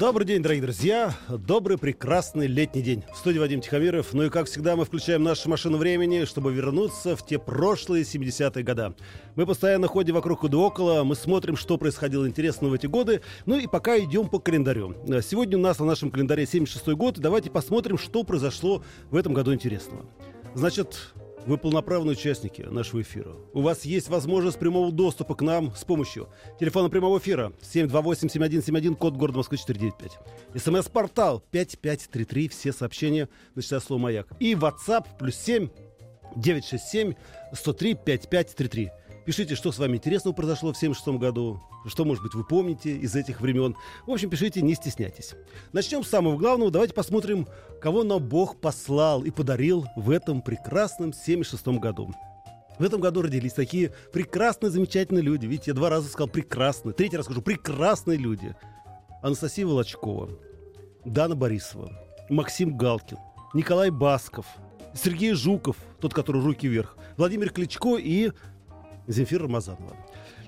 Добрый день, дорогие друзья. Добрый, прекрасный летний день. В студии Вадим Тихомиров. Ну и, как всегда, мы включаем нашу машину времени, чтобы вернуться в те прошлые 70-е годы. Мы постоянно ходим вокруг и около, мы смотрим, что происходило интересного в эти годы. Ну и пока идем по календарю. Сегодня у нас на нашем календаре 76-й год. Давайте посмотрим, что произошло в этом году интересного. Значит, вы полноправные участники нашего эфира. У вас есть возможность прямого доступа к нам с помощью телефона прямого эфира 728-7171, код города Москвы 495. СМС-портал 5533, все сообщения, начиная слово «Маяк». И WhatsApp плюс 7 967 103 5533. Пишите, что с вами интересного произошло в 76 году, что, может быть, вы помните из этих времен. В общем, пишите, не стесняйтесь. Начнем с самого главного. Давайте посмотрим, кого нам Бог послал и подарил в этом прекрасном 76 году. В этом году родились такие прекрасные, замечательные люди. Видите, я два раза сказал прекрасные. Третий раз скажу прекрасные люди. Анастасия Волочкова, Дана Борисова, Максим Галкин, Николай Басков, Сергей Жуков, тот, который руки вверх, Владимир Кличко и Земфира Рамазанова.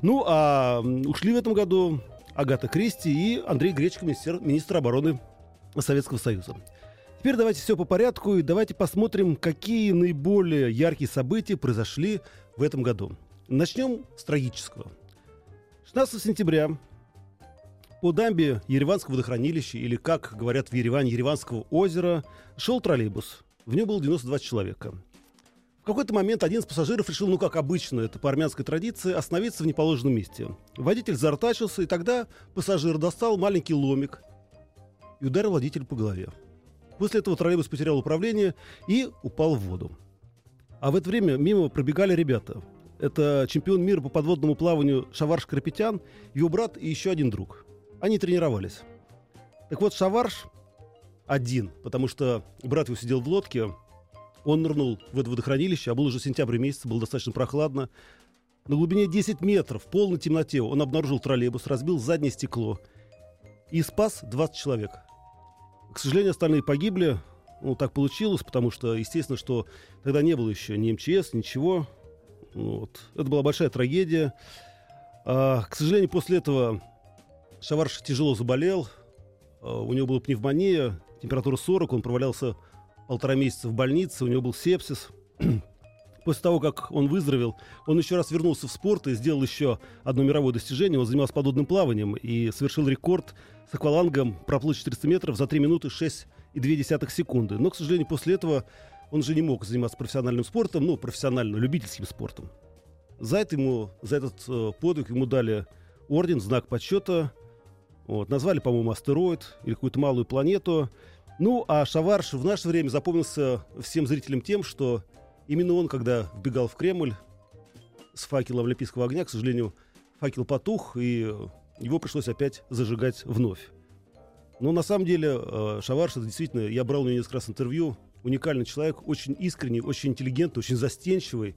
Ну, а ушли в этом году Агата Кристи и Андрей Гречко, министр, министр обороны Советского Союза. Теперь давайте все по порядку и давайте посмотрим, какие наиболее яркие события произошли в этом году. Начнем с трагического. 16 сентября по дамбе Ереванского водохранилища, или, как говорят в Ереване, Ереванского озера, шел троллейбус. В нем было 92 человека. В какой-то момент один из пассажиров решил, ну как обычно, это по армянской традиции, остановиться в неположенном месте. Водитель зартачился, и тогда пассажир достал маленький ломик и ударил водителя по голове. После этого троллейбус потерял управление и упал в воду. А в это время мимо пробегали ребята. Это чемпион мира по подводному плаванию Шаварш Карапетян, его брат и еще один друг. Они тренировались. Так вот, Шаварш один, потому что брат его сидел в лодке, он нырнул в это водохранилище, а был уже сентябрь месяц, было достаточно прохладно. На глубине 10 метров, в полной темноте, он обнаружил троллейбус, разбил заднее стекло и спас 20 человек. К сожалению, остальные погибли. Ну, так получилось, потому что, естественно, что тогда не было еще ни МЧС, ничего. Вот. Это была большая трагедия. А, к сожалению, после этого Шаварш тяжело заболел. А, у него была пневмония, температура 40, он провалялся полтора месяца в больнице, у него был сепсис. После того, как он выздоровел, он еще раз вернулся в спорт и сделал еще одно мировое достижение. Он занимался подводным плаванием и совершил рекорд с аквалангом проплыть 400 метров за 3 минуты 6,2 секунды. Но, к сожалению, после этого он уже не мог заниматься профессиональным спортом, ну, профессионально, любительским спортом. За, это ему, за этот э, подвиг ему дали орден, знак почета. Вот, назвали, по-моему, астероид или какую-то малую планету. Ну, а Шаварш в наше время запомнился всем зрителям тем, что именно он, когда вбегал в Кремль с факелом Олимпийского огня, к сожалению, факел потух, и его пришлось опять зажигать вновь. Но на самом деле э, Шаварш, это действительно, я брал у него несколько раз интервью, уникальный человек, очень искренний, очень интеллигентный, очень застенчивый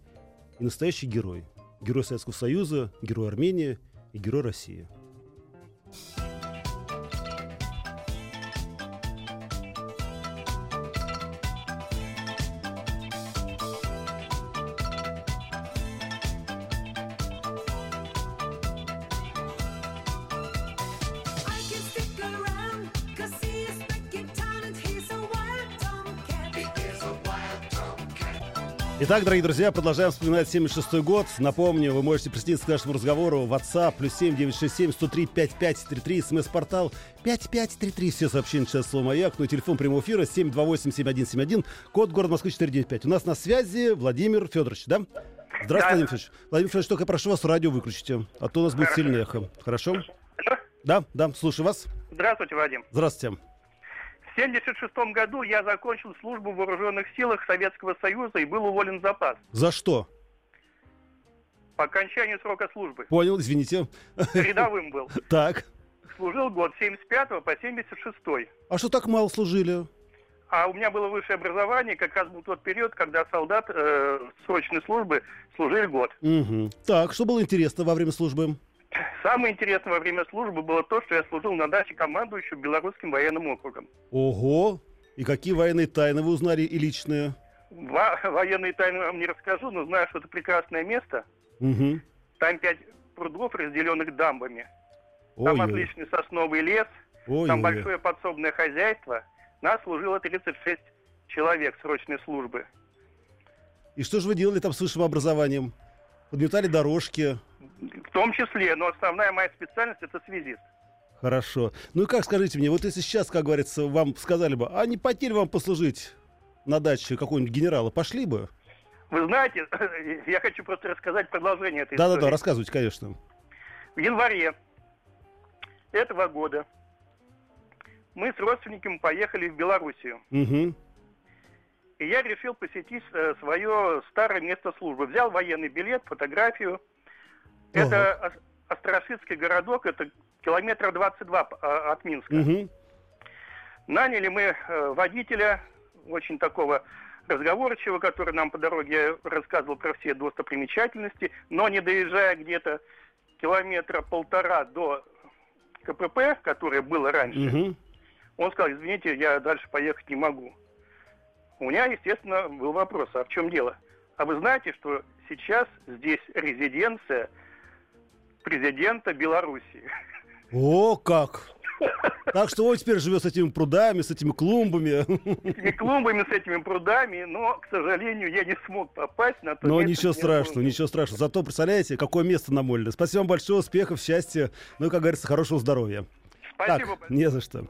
и настоящий герой. Герой Советского Союза, герой Армении и герой России. Итак, дорогие друзья, продолжаем вспоминать 76 год. Напомню, вы можете присоединиться к нашему разговору в WhatsApp плюс 7 967 103 5533, смс-портал 5533. Все сообщения сейчас слово «Маяк». Ну и телефон прямого эфира 728 7171, код город Москвы 495. У нас на связи Владимир Федорович, да? Здравствуйте, да. Владимир Федорович. Владимир Федорович, только прошу вас радио выключите, а то у нас будет сильное эхо. Хорошо? Да, да, слушаю вас. Здравствуйте, Вадим. Здравствуйте. В 1976 году я закончил службу в вооруженных силах Советского Союза и был уволен в запас. За что? По окончанию срока службы. Понял, извините. Рядовым был. Так. Служил год с 75 по 76. А что так мало служили? А у меня было высшее образование, как раз был тот период, когда солдат э, срочной службы служили год. Угу. Так, что было интересно во время службы? Самое интересное во время службы было то, что я служил на даче командующего Белорусским военным округом. Ого! И какие военные тайны вы узнали и личные? Во- военные тайны вам не расскажу, но знаю, что это прекрасное место. Угу. Там пять прудов, разделенных дамбами. Там Ой-ой. отличный сосновый лес, Ой-ой. там большое подсобное хозяйство. Нас служило 36 человек срочной службы. И что же вы делали там с высшим образованием? Подметали дорожки? В том числе, но основная моя специальность это связист. Хорошо. Ну и как, скажите мне, вот если сейчас, как говорится, вам сказали бы, а не ли вам послужить на даче какого-нибудь генерала, пошли бы? Вы знаете, я хочу просто рассказать продолжение этой Да-да-да, истории. рассказывайте, конечно. В январе этого года мы с родственниками поехали в Белоруссию. Угу. И я решил посетить э, свое старое место службы. Взял военный билет, фотографию. Это Ос- Острашицкий городок, это километра 22 п- а, от Минска. Угу. Наняли мы э, водителя, очень такого разговорчивого, который нам по дороге рассказывал про все достопримечательности, но не доезжая где-то километра полтора до КПП, которое было раньше, Угу. он сказал, извините, я дальше поехать не могу. У меня, естественно, был вопрос, а в чем дело? А вы знаете, что сейчас здесь резиденция президента Белоруссии? О, как! Так что он теперь живет с этими прудами, с этими клумбами. С этими клумбами, с этими прудами, но, к сожалению, я не смог попасть на то Но место, ничего страшного, служил. ничего страшного. Зато представляете, какое место намолено. Спасибо вам большое, успехов, счастья, ну и, как говорится, хорошего здоровья. Спасибо так, не за что.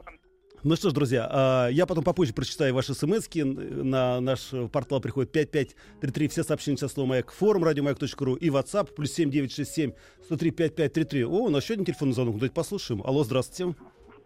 Ну что ж, друзья, а, я потом попозже прочитаю ваши смс На наш портал приходит 5533. Все сообщения со словом «Маяк». Форум радиомаяк.ру и WhatsApp плюс 7967 103 5533. О, у нас еще один телефонный звонок. Давайте послушаем. Алло, здравствуйте.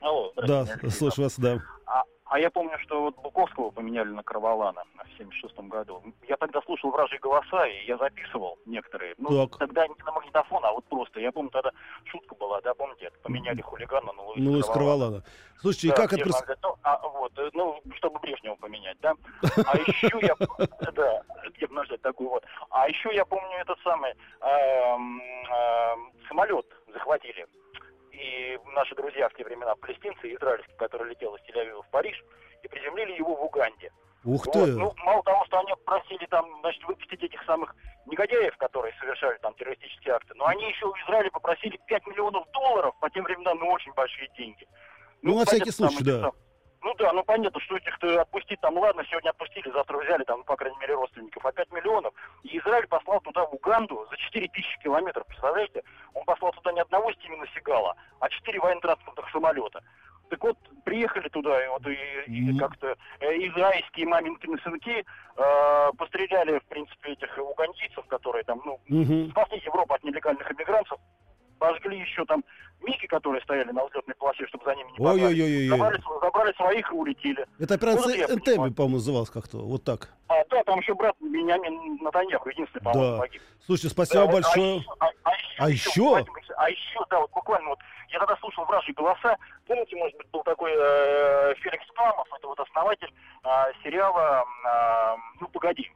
Алло, Да, здравствуйте, Алексей. слушаю вас, да. А, а я помню, что вот Буковского поменяли на Карвалана в 76 году. Я тогда слушал вражьи голоса, и я записывал некоторые. Ну, Так. тогда магнитофон, а вот просто. Я помню, тогда шутка была, да, помните, это поменяли хулигана на Луиса Ну, из Карвалана. Слушайте, и Да, как где это... прос- ну, а, вот, э, ну, чтобы Брежнева поменять, да. А еще я, да, где бы нажать такую вот. А еще я помню этот самый эм, эм, самолет захватили. И наши друзья в те времена, палестинцы, израильские, которые летел из Тель-Авива в Париж, и приземлили его в Уганде. Ух Вот. ты! Ну, мало того, что они просили там, значит, выпустить этих самых негодяев, которые совершали там террористические акты, но они еще у Израиля попросили 5 миллионов долларов, по тем временам, ну, очень большие деньги. Ну, на всякий там случай, этих да. сам- Ну да, ну понятно, что этих-то отпустить там, ладно, сегодня отпустили, завтра взяли там, ну, по крайней мере, родственников, а 5 миллионов. И Израиль послал туда, в Уганду, за 4 тысячи километров, представляете? Он послал туда не одного Стивена Сигала, а 4 военно-транспортных самолета. Так вот, приехали туда, и вот и, и как-то э, израильские маменькины сынки э, постреляли, в принципе, этих угандийцев, которые там, ну, Мгм. спасли Европу от нелегальных иммигрантов, пожгли еще там Мики, которые стояли на взлетной полосе, чтобы за ними не погнали. Ой-ой-ой-ой. Забрали, забрали своих и улетели. Это операция Ну, я Энтебе, понимаю. по-моему, называлась как-то. Вот так. А да, там еще брат Бениамин Натаньяху, единственный, по-моему, Да. погиб. Слушайте, спасибо Да, большое. А, а, а А еще, еще? Владимир Алексеевич, А еще, да, вот буквально вот, я тогда слушал вражьи голоса. Помните, может быть, был такой э, Феликс Памов, это вот основатель э, сериала э, «Ну, погоди».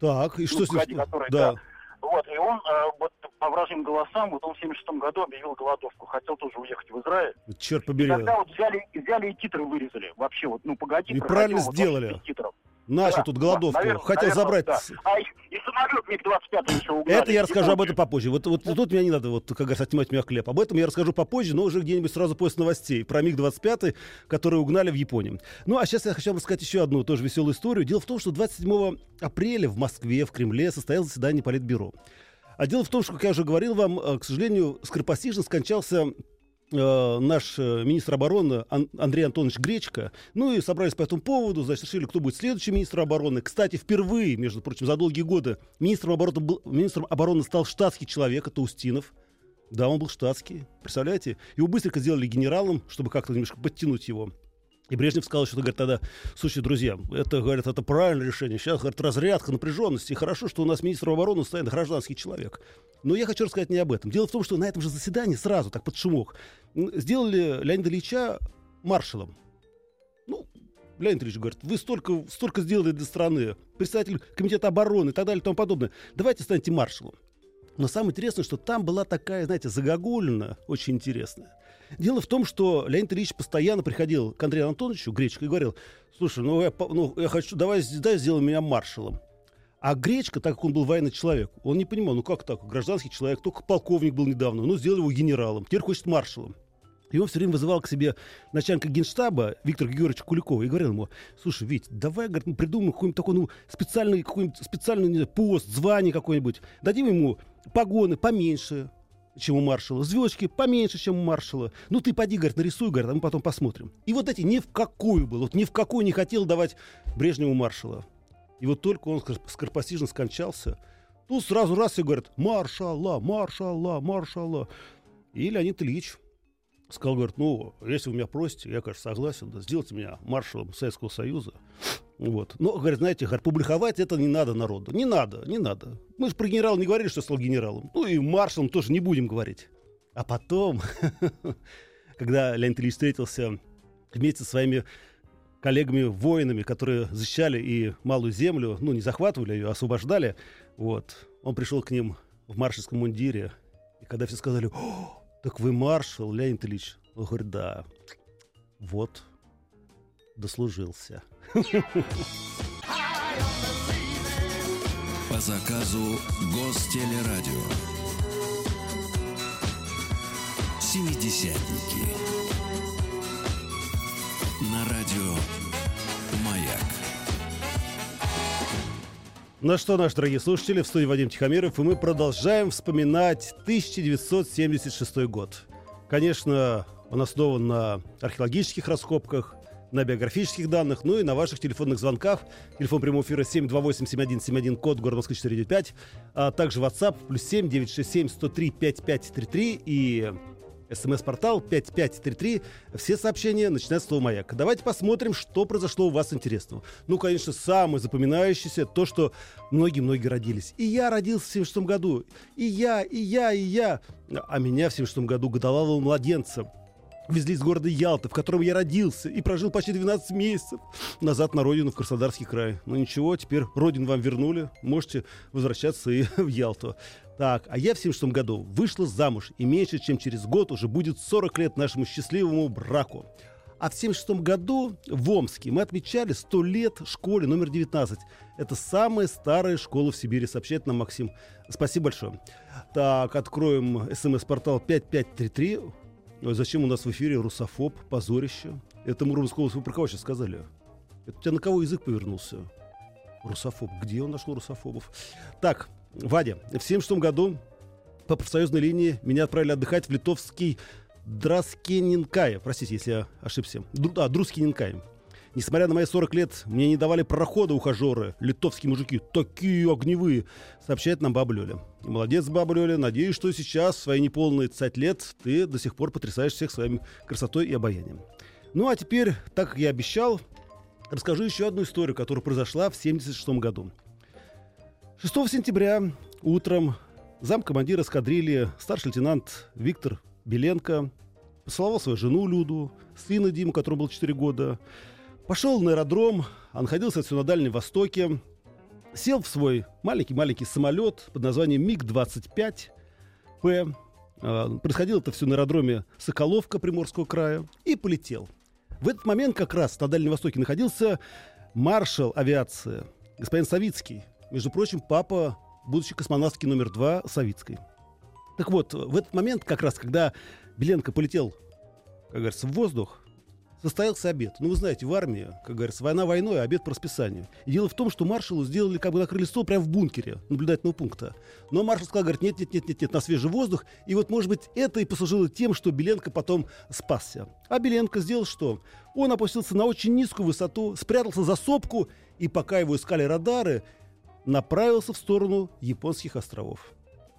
Так, и что Ну, с ним? погоди, который, Да. Вот, и он э, вот по вражьим голосам, вот он в 76 году объявил голодовку, хотел тоже уехать в Израиль. Черт И побери. тогда вот взяли, взяли и титры вырезали. Вообще вот, ну, погоди. И правильно вот сделали. титров. Начал Да, тут да, голодовку. наверное, Хотел наверное, забрать. да. А и, и самолет МиГ-25 еще угнали. Это я И расскажу об этом попозже. Вот, вот тут меня не надо, вот, как говорится, отнимать меня хлеб. Об этом я расскажу попозже, но уже где-нибудь сразу после новостей. Про МиГ-25, который угнали в Японии. Ну, а сейчас я хочу вам рассказать еще одну тоже веселую историю. Дело в том, что 27 апреля в Москве, в Кремле состоялось заседание Политбюро. А дело в том, что, как я уже говорил вам, э, к сожалению, скоропостижно скончался э, наш э, министр обороны Ан- Андрей Антонович Гречко. Ну и собрались по этому поводу, значит, решили, кто будет следующим министром обороны. Кстати, впервые, между прочим, за долгие годы министром обороны, был, министром обороны стал штатский человек, это Устинов. Да, он был штатский, представляете? Его быстренько сделали генералом, чтобы как-то немножко подтянуть его. И Брежнев сказал, что говорит тогда, слушайте, друзья, это, говорит, это правильное решение. Сейчас, говорит, разрядка напряженности. Хорошо, что у нас министром обороны станет гражданский человек. Но я хочу рассказать не об этом. Дело в том, что на этом же заседании сразу, так под шумок, сделали Леонида Ильича маршалом. Ну, Леонид Ильич говорит, вы столько, столько сделали для страны, представитель комитета обороны и так далее и тому подобное. Давайте станьте маршалом. Но самое интересное, что там была такая, знаете, загогулина, очень интересная. Дело в том, что Леонид Ильич постоянно приходил к Андрею Антоновичу, Гречко, и говорил, слушай, ну я, ну, я хочу, давай, давай сделай меня маршалом. А Гречка, так как он был военный человек, он не понимал, ну как так, гражданский человек, только полковник был недавно, ну сделали его генералом, теперь хочет маршалом. И он все время вызывал к себе начальника генштаба Виктора Георгиевича Куликова и говорил ему, слушай, Вить, давай говорит, мы придумаем какой-нибудь такой ну, специальный, какой-нибудь специальный знаю, пост, звание какое-нибудь, дадим ему погоны поменьше, чем у маршала, звездочки поменьше, чем у маршала. Ну ты поди, говорит, нарисуй, говорит, а мы потом посмотрим. И вот эти ни в какую был, вот ни в какую не хотел давать Брежневу маршала. И вот только он скоропостижно скончался, тут сразу раз и говорят, маршала, маршала, маршала. И Леонид Ильич сказал, говорит, ну, если вы меня просите, я, конечно, согласен, да, сделайте меня маршалом Советского Союза. Вот. Но, говорит, знаете, говорит, публиковать это не надо народу. Не надо, не надо. Мы же про генерала не говорили, что стал генералом. Ну и маршалом тоже не будем говорить. А потом, когда Леонид Ильич встретился вместе со своими коллегами-воинами, которые защищали и Малую Землю, ну, не захватывали ее, а освобождали, вот, он пришел к ним в маршальском мундире, и когда все сказали, так вы маршал, Леонид Ильич? Он говорит, да. Вот, дослужился. По заказу Гостелерадио. Семидесятники. На радио «Маяк». Ну что, наши дорогие слушатели, в студии Вадим Тихомиров, и мы продолжаем вспоминать 1976 год. Конечно, он основан на археологических раскопках, на биографических данных, ну и на ваших телефонных звонках. Телефон прямого эфира 728-7171, код город Москвы 495, а также WhatsApp плюс 7 967 103 5533 и СМС-портал 5533. Все сообщения начинают с слова «Маяк». Давайте посмотрим, что произошло у вас интересного. Ну, конечно, самое запоминающееся то, что многие-многие родились. И я родился в 76 году. И я, и я, и я. А меня в 76 году годовалого младенца везли из города Ялта, в котором я родился и прожил почти 12 месяцев назад на родину, в Краснодарский край. Ну ничего, теперь родину вам вернули, можете возвращаться и в Ялту. Так, а я в 76 году вышла замуж, и меньше чем через год уже будет 40 лет нашему счастливому браку. А в 76 году в Омске мы отмечали 100 лет школе номер 19. Это самая старая школа в Сибири, сообщает нам Максим. Спасибо большое. Так, откроем смс-портал 5533. Зачем у нас в эфире русофоб, позорище? Это Муромская область. Вы про кого сейчас сказали? Это у тебя на кого язык повернулся? Русофоб. Где он нашел русофобов? Так, Вадя, в 76 году по профсоюзной линии меня отправили отдыхать в литовский Драскенинкай. Простите, если я ошибся. Дру, а, Друскенинкай. Несмотря на мои 40 лет, мне не давали прохода ухажеры, литовские мужики, такие огневые, сообщает нам баба Лёля. Молодец, баба Лёля, надеюсь, что сейчас, в свои неполные 30 лет, ты до сих пор потрясаешь всех своей красотой и обаянием. Ну а теперь, так как я обещал, расскажу еще одну историю, которая произошла в 76 году. 6 сентября утром замкомандир эскадрильи, старший лейтенант Виктор Беленко поцеловал свою жену Люду, сына Диму, которому было 4 года, пошел на аэродром, он находился все на Дальнем Востоке, сел в свой маленький-маленький самолет под названием МиГ-25П. А, происходило это все на аэродроме Соколовка Приморского края и полетел. В этот момент как раз на Дальнем Востоке находился маршал авиации, господин Савицкий, между прочим, папа будущий космонавтки номер два Савицкой. Так вот, в этот момент, как раз, когда Беленко полетел, как говорится, в воздух, состоялся обед. Ну, вы знаете, в армии, как говорится, война войной, а обед по расписанию. И дело в том, что маршалу сделали, как бы накрыли стол прямо в бункере наблюдательного пункта. Но маршал сказал, говорит, нет, нет, нет, нет, нет, на свежий воздух. И вот, может быть, это и послужило тем, что Беленко потом спасся. А Беленко сделал что? Он опустился на очень низкую высоту, спрятался за сопку, и пока его искали радары, направился в сторону японских островов.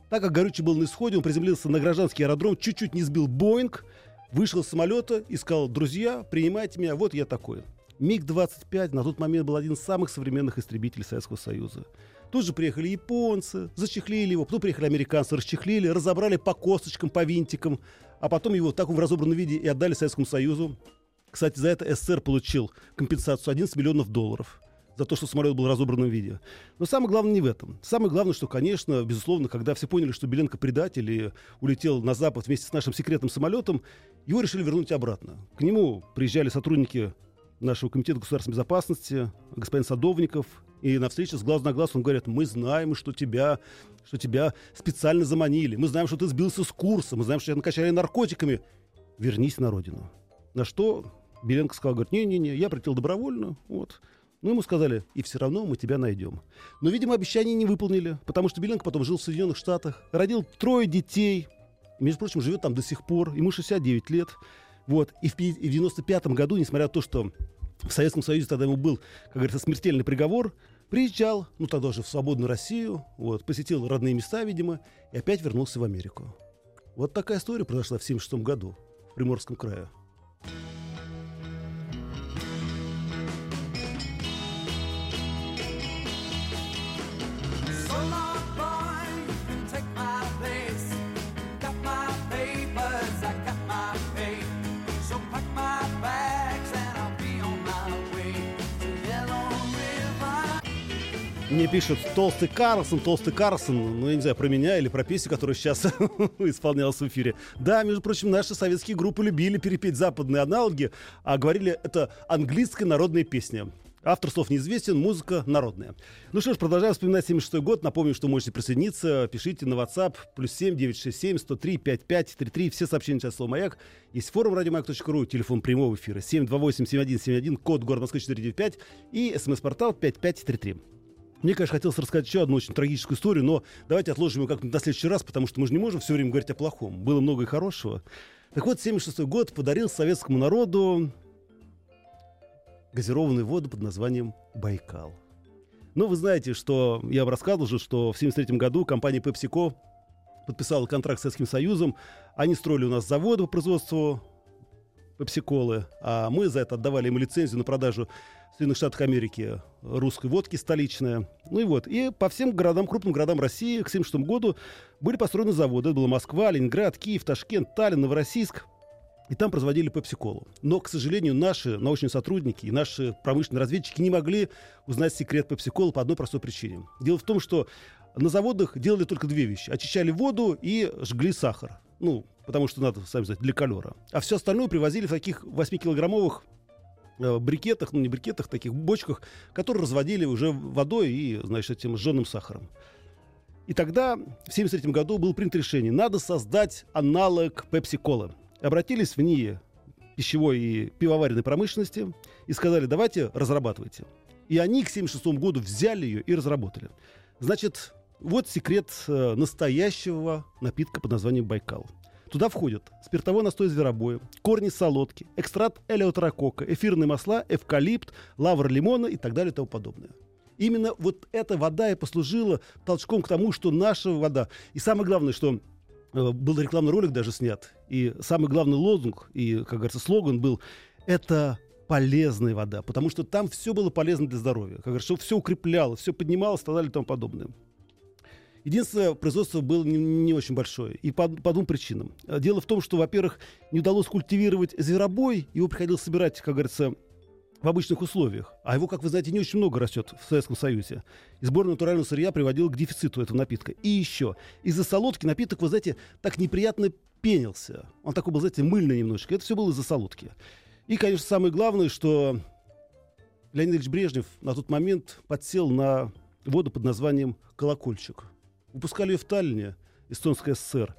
Так как Горючий был на исходе, он приземлился на гражданский аэродром, чуть-чуть не сбил Боинг, вышел из самолета и сказал, друзья, принимайте меня, вот я такой. МиГ-25 на тот момент был один из самых современных истребителей Советского Союза. Тут же приехали японцы, зачехлили его, потом приехали американцы, расчехлили, разобрали по косточкам, по винтикам, а потом его в таком разобранном виде и отдали Советскому Союзу. Кстати, за это СССР получил компенсацию 11 миллионов долларов за то, что самолет был в разобранном виде. Но самое главное не в этом. Самое главное, что, конечно, безусловно, когда все поняли, что Беленко предатель и улетел на Запад вместе с нашим секретным самолетом, его решили вернуть обратно. К нему приезжали сотрудники нашего комитета государственной безопасности, господин Садовников, и на встрече с глаз на глаз он говорит, мы знаем, что тебя, что тебя специально заманили, мы знаем, что ты сбился с курса, мы знаем, что тебя накачали наркотиками. Вернись на родину. На что Беленко сказал, говорит, не-не-не, я прилетел добровольно, вот. Ну, ему сказали, и все равно мы тебя найдем. Но, видимо, обещание не выполнили, потому что Беленко потом жил в Соединенных Штатах, родил трое детей, между прочим, живет там до сих пор, ему 69 лет. Вот. И в 1995 году, несмотря на то, что в Советском Союзе тогда ему был, как говорится, смертельный приговор, приезжал, ну тогда уже в свободную Россию, вот, посетил родные места, видимо, и опять вернулся в Америку. Вот такая история произошла в 1976 году в Приморском крае. Мне пишут Толстый Карлсон, Толстый Карлсон, ну, я не знаю, про меня или про песню, которая сейчас исполнялась в эфире. Да, между прочим, наши советские группы любили перепеть западные аналоги, а говорили, это английская народная песня. Автор слов неизвестен, музыка народная. Ну что ж, продолжаем вспоминать 76 год. Напомню, что можете присоединиться. Пишите на WhatsApp плюс 7 967 103 55 33. Все сообщения сейчас слово «Маяк». Есть форум радиомаяк.ру, телефон прямого эфира 728 7171, код город Москвы 495 и смс-портал 5533. Мне, конечно, хотелось рассказать еще одну очень трагическую историю, но давайте отложим ее как-нибудь на следующий раз, потому что мы же не можем все время говорить о плохом. Было много и хорошего. Так вот, 76 год подарил советскому народу газированную воду под названием «Байкал». Ну, вы знаете, что я вам рассказывал уже, что в 73 году компания PepsiCo подписала контракт с Советским Союзом. Они строили у нас заводы по производству пепсиколы, а мы за это отдавали им лицензию на продажу в Соединенных Штатах Америки русской водки столичная. Ну и вот. И по всем городам, крупным городам России к 1976 году были построены заводы. Это была Москва, Ленинград, Киев, Ташкент, Таллин, Новороссийск. И там производили пепсиколу. Но, к сожалению, наши научные сотрудники и наши промышленные разведчики не могли узнать секрет пепсиколы по одной простой причине. Дело в том, что на заводах делали только две вещи. Очищали воду и жгли сахар. Ну, потому что надо, сами знаете, для колера. А все остальное привозили в таких 8-килограммовых Э, брикетах, ну не брикетах, таких бочках, которые разводили уже водой и, значит, этим сжженным сахаром. И тогда, в 1973 году, было принято решение, надо создать аналог пепси-колы. Обратились в НИИ пищевой и пивоваренной промышленности и сказали, давайте разрабатывайте. И они к 1976 году взяли ее и разработали. Значит, вот секрет э, настоящего напитка под названием Байкал. Туда входят спиртовой настой зверобоя, корни солодки, экстракт элеутерокока, эфирные масла, эвкалипт, лавр лимона и так далее и тому подобное. Именно вот эта вода и послужила толчком к тому, что наша вода... И самое главное, что э, был рекламный ролик даже снят, и самый главный лозунг, и, как говорится, слоган был «Это полезная вода», потому что там все было полезно для здоровья. Как говорится, все укрепляло, все поднималось и так далее и тому подобное. Единственное, производство было не, не очень большое. И по, по двум причинам. Дело в том, что, во-первых, не удалось культивировать зверобой, его приходилось собирать, как говорится, в обычных условиях. А его, как вы знаете, не очень много растет в Советском Союзе. И сбор натурального сырья приводил к дефициту этого напитка. И еще, из-за солодки напиток, вы знаете, так неприятно пенился. Он такой был, знаете, мыльный немножечко. Это все было из-за солодки. И, конечно, самое главное, что Леонид Ильич Брежнев на тот момент подсел на воду под названием «Колокольчик». Выпускали ее в Таллине, Эстонская ССР.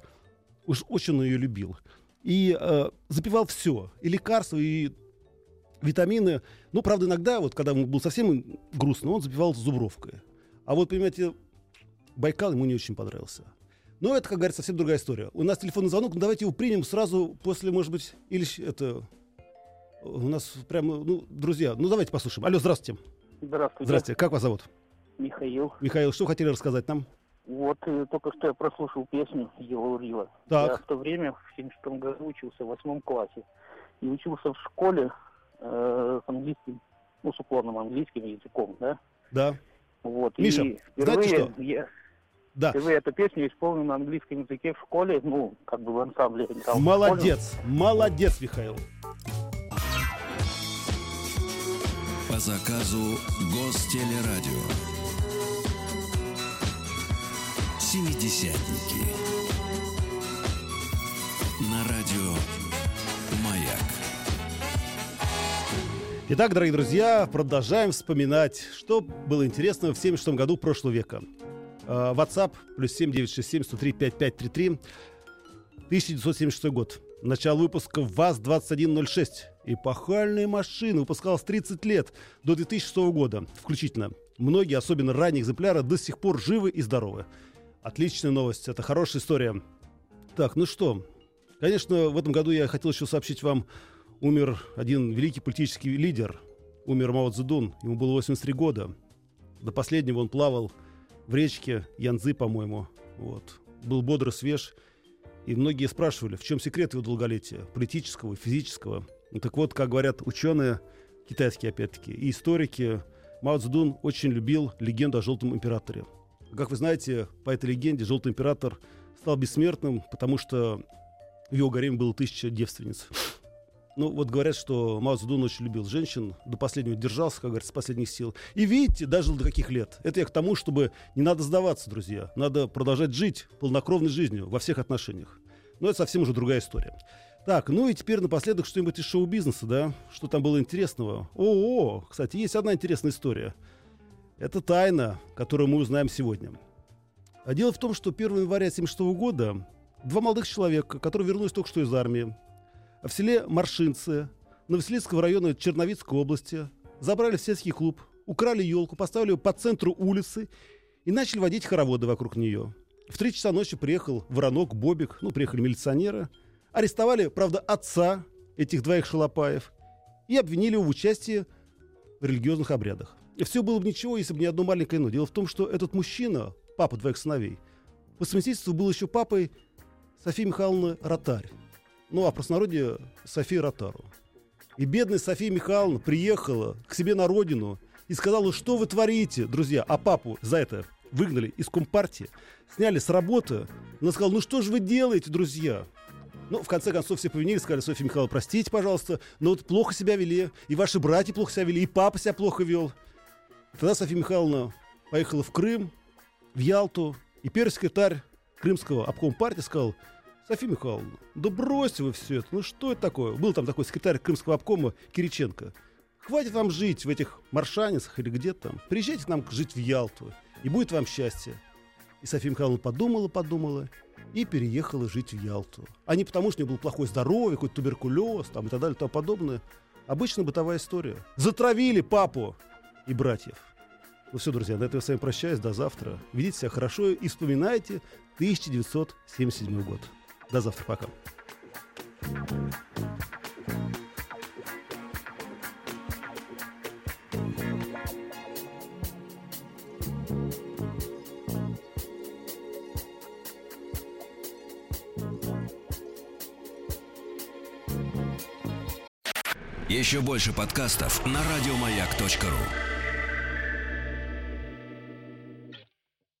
Уж очень он ее любил. И э, запивал все. И лекарства, и витамины. Ну, правда, иногда, вот когда ему было совсем грустно, он запивал зубровкой. А вот, понимаете, Байкал ему не очень понравился. Но это, как говорится, совсем другая история. У нас телефонный звонок, ну давайте его примем сразу после, может быть, или это... У нас прямо, ну, друзья, ну давайте послушаем. Алло, здравствуйте. Здравствуйте. Здравствуйте. Как вас зовут? Михаил. Михаил, что хотели рассказать нам? Вот э, только что я прослушал песню Его Рила. Так. Я в то время, в 76 году, учился в восьмом классе. И учился в школе э, с английским, ну, с уклонным английским языком, да? Да. Вот. Миша, и знаете впервые что? я Да. впервые эту песню исполнил на английском языке в школе, ну, как бы в ансамбле. играл в школе. Молодец, молодец, Михаил. По заказу Гостелерадио. Семидесятники. На радио «Маяк». Итак, дорогие друзья, продолжаем вспоминать, что было интересного в 76 году прошлого века. А, WhatsApp плюс 7967 103 5533 1976 год. Начало выпуска ВАЗ-2106. Эпохальные машины выпускалась 30 лет, до 2006 года включительно. Многие, особенно ранние экземпляры, до сих пор живы и здоровы. Отличная новость, это хорошая история. Так, ну что, конечно, в этом году я хотел еще сообщить вам, умер один великий политический лидер, умер Мао Цзэдун, ему было 83 года. До последнего он плавал в речке Янзы, по-моему. Вот. Был бодр и свеж. И многие спрашивали, в чем секрет его долголетия, политического физического. Ну, так вот, как говорят ученые, китайские опять-таки, и историки, Мао Цзэдун очень любил легенду о Желтом Императоре. Как вы знаете, по этой легенде Желтый Император стал бессмертным, потому что в его гареме было тысяча девственниц. Ну, вот говорят, что Мао Цзэдун очень любил женщин, до последнего держался, как говорится, с последних сил. И видите, дожил до каких лет. Это я к тому, чтобы не надо сдаваться, друзья. Надо продолжать жить полнокровной жизнью во всех отношениях. Но это совсем уже другая история. Так, ну и теперь напоследок что-нибудь из шоу-бизнеса, да? Что там было интересного? О, -о, кстати, есть одна интересная история. Это тайна, которую мы узнаем сегодня. А дело в том, что 1 января 1976 года два молодых человека, которые вернулись только что из армии, в селе Маршинцы Новоселицкого района Черновицкой области забрали в сельский клуб, украли елку, поставили ее по центру улицы и начали водить хороводы вокруг нее. В три часа ночи приехал Воронок, Бобик, ну, приехали милиционеры, арестовали, правда, отца этих двоих шалопаев и обвинили его в участии в религиозных обрядах. Все было бы ничего, если бы не одно маленькое но. Дело в том, что этот мужчина, папа двоих сыновей, по совместительству был еще папой Софии Михайловны Ротарь. Ну, а в простонародье София Ротару. И бедная София Михайловна приехала к себе на родину и сказала, что вы творите, друзья. А папу за это выгнали из Компартии, сняли с работы. Она сказала, ну что же вы делаете, друзья? Ну, в конце концов, все повинили, сказали, Софья Михайловна, простите, пожалуйста, но вот плохо себя вели, и ваши братья плохо себя вели, и папа себя плохо вел. Тогда Софья Михайловна поехала в Крым, в Ялту, и первый секретарь Крымского обком партии сказал, Софья Михайловна, да бросьте вы все это, ну что это такое? Был там такой секретарь Крымского обкома Кириченко. Хватит вам жить в этих маршаницах или где там. Приезжайте к нам жить в Ялту, и будет вам счастье. И Софья Михайловна подумала, подумала и переехала жить в Ялту. А не потому, что у нее было плохое здоровье, какой-то туберкулез там, и так далее и тому подобное. Обычная бытовая история. Затравили папу и братьев. Ну все, друзья, на этом я с вами прощаюсь. До завтра. Ведите себя хорошо и вспоминайте 1977 год. До завтра. Пока. Еще больше подкастов на радиомаяк.ру.